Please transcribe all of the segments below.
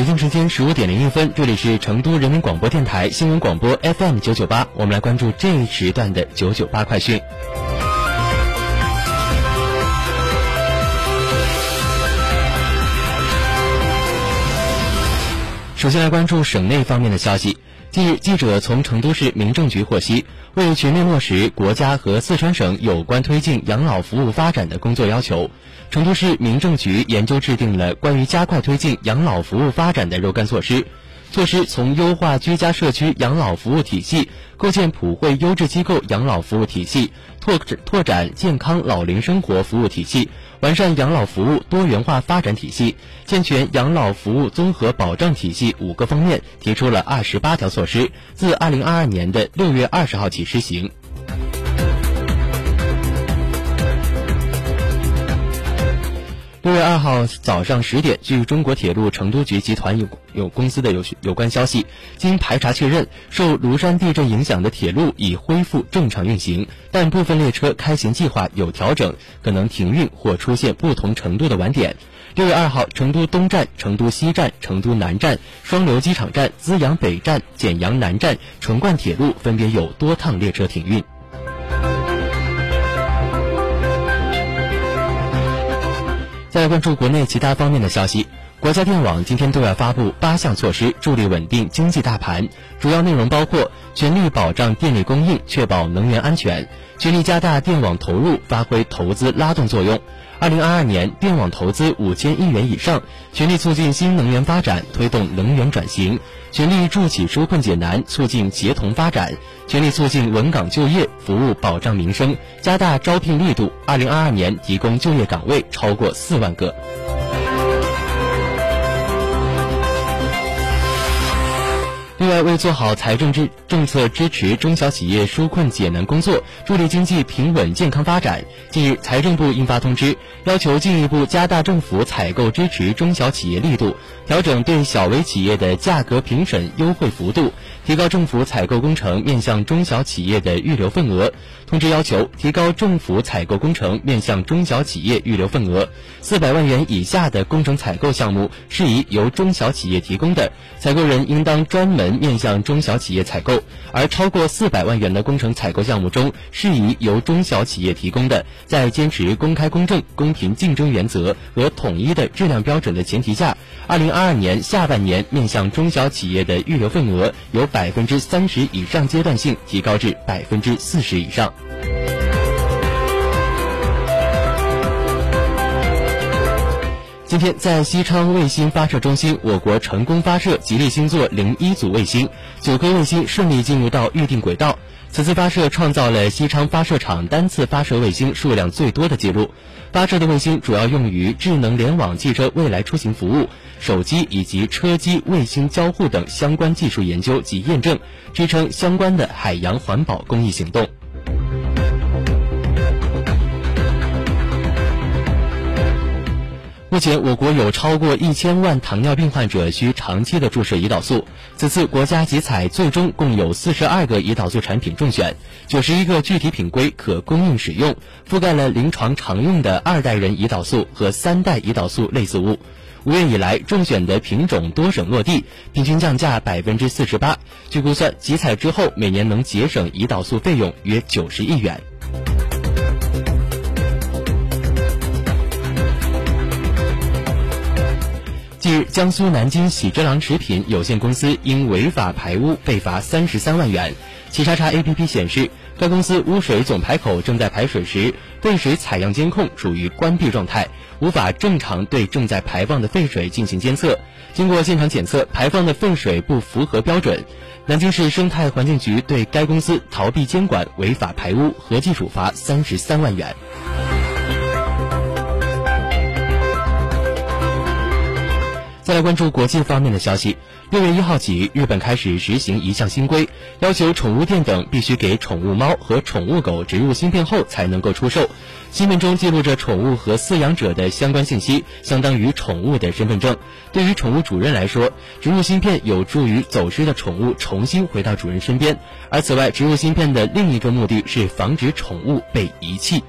北京时间十五点零一分，这里是成都人民广播电台新闻广播 FM 九九八，我们来关注这一时段的九九八快讯。首先来关注省内方面的消息。近日，记者从成都市民政局获悉，为全面落实国家和四川省有关推进养老服务发展的工作要求，成都市民政局研究制定了关于加快推进养老服务发展的若干措施。措施从优化居家社区养老服务体系、构建普惠优质机构养老服务体系、拓拓展健康老龄生活服务体系、完善养老服务多元化发展体系、健全养老服务综合保障体系五个方面，提出了二十八条措施，自二零二二年的六月二十号起施行。六月二号早上十点，据中国铁路成都局集团有有公司的有有关消息，经排查确认，受庐山地震影响的铁路已恢复正常运行，但部分列车开行计划有调整，可能停运或出现不同程度的晚点。六月二号，成都东站、成都西站、成都南站、双流机场站、资阳北站、简阳南站、成灌铁路分别有多趟列车停运。再来关注国内其他方面的消息。国家电网今天对外发布八项措施，助力稳定经济大盘。主要内容包括：全力保障电力供应，确保能源安全；全力加大电网投入，发挥投资拉动作用。二零二二年电网投资五千亿元以上，全力促进新能源发展，推动能源转型；全力助企纾困解难，促进协同发展；全力促进稳岗就业，服务保障民生，加大招聘力度。二零二二年提供就业岗位超过四万个。另外，为做好财政支政策支持中小企业纾困解难工作，助力经济平稳健康发展，近日，财政部印发通知，要求进一步加大政府采购支持中小企业力度，调整对小微企业的价格评审优惠幅度，提高政府采购工程面向中小企业的预留份额。通知要求，提高政府采购工程面向中小企业预留份额，四百万元以下的工程采购项目适宜由中小企业提供的，采购人应当专门。面向中小企业采购，而超过四百万元的工程采购项目中，适宜由中小企业提供的，在坚持公开、公正、公平竞争原则和统一的质量标准的前提下，二零二二年下半年面向中小企业的预留份额由百分之三十以上阶段性提高至百分之四十以上。今天在西昌卫星发射中心，我国成功发射吉利星座零一组卫星，九颗卫星顺利进入到预定轨道。此次发射创造了西昌发射场单次发射卫星数量最多的记录。发射的卫星主要用于智能联网汽车未来出行服务、手机以及车机卫星交互等相关技术研究及验证，支撑相关的海洋环保公益行动。目前，我国有超过一千万糖尿病患者需长期的注射胰岛素。此次国家集采最终共有四十二个胰岛素产品中选，九十一个具体品规可供应使用，覆盖了临床常用的二代人胰岛素和三代胰岛素类似物。五月以来，中选的品种多省落地，平均降价百分之四十八。据估算，集采之后每年能节省胰岛素费用约九十亿元。日，江苏南京喜之郎食品有限公司因违法排污被罚三十三万元。企查查 APP 显示，该公司污水总排口正在排水时，废水采样监控处于关闭状态，无法正常对正在排放的废水进行监测。经过现场检测，排放的废水不符合标准。南京市生态环境局对该公司逃避监管、违法排污合计处罚三十三万元。再来关注国际方面的消息。六月一号起，日本开始实行一项新规，要求宠物店等必须给宠物猫和宠物狗植入芯片后才能够出售。芯片中记录着宠物和饲养者的相关信息，相当于宠物的身份证。对于宠物主人来说，植入芯片有助于走失的宠物重新回到主人身边。而此外，植入芯片的另一个目的是防止宠物被遗弃。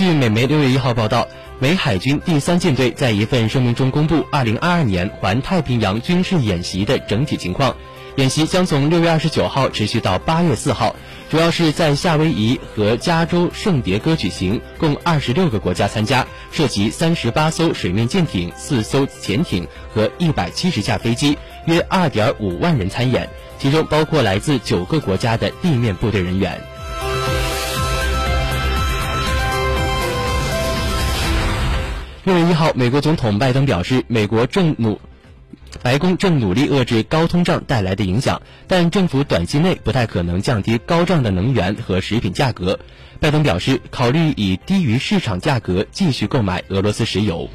据美媒六月一号报道，美海军第三舰队在一份声明中公布二零二二年环太平洋军事演习的整体情况。演习将从六月二十九号持续到八月四号，主要是在夏威夷和加州圣迭戈举行，共二十六个国家参加，涉及三十八艘水面舰艇、四艘潜艇和一百七十架飞机，约二点五万人参演，其中包括来自九个国家的地面部队人员。六月一号，美国总统拜登表示，美国正努，白宫正努力遏制高通胀带来的影响，但政府短期内不太可能降低高涨的能源和食品价格。拜登表示，考虑以低于市场价格继续购买俄罗斯石油。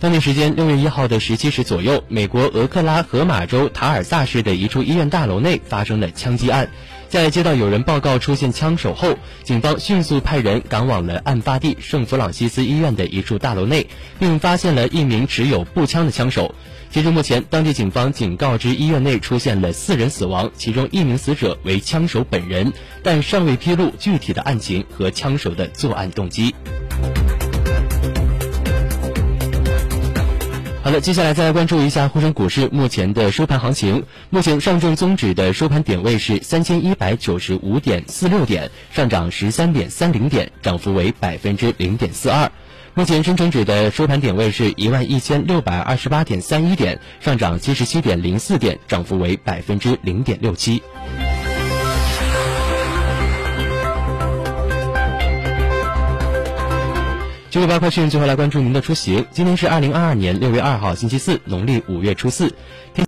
当地时间六月一号的十七时左右，美国俄克拉荷马州塔尔萨市的一处医院大楼内发生了枪击案。在接到有人报告出现枪手后，警方迅速派人赶往了案发地圣弗朗西斯医院的一处大楼内，并发现了一名持有步枪的枪手。截至目前，当地警方仅告知医院内出现了四人死亡，其中一名死者为枪手本人，但尚未披露具体的案情和枪手的作案动机。好了，接下来再来关注一下沪深股市目前的收盘行情。目前上证综指的收盘点位是三千一百九十五点四六点，上涨十三点三零点，涨幅为百分之零点四二。目前深成指的收盘点位是一万一千六百二十八点三一点，上涨七十七点零四点，涨幅为百分之零点六七。九九八快讯，最后来关注您的出行。今天是二零二二年六月二号，星期四，农历五月初四。天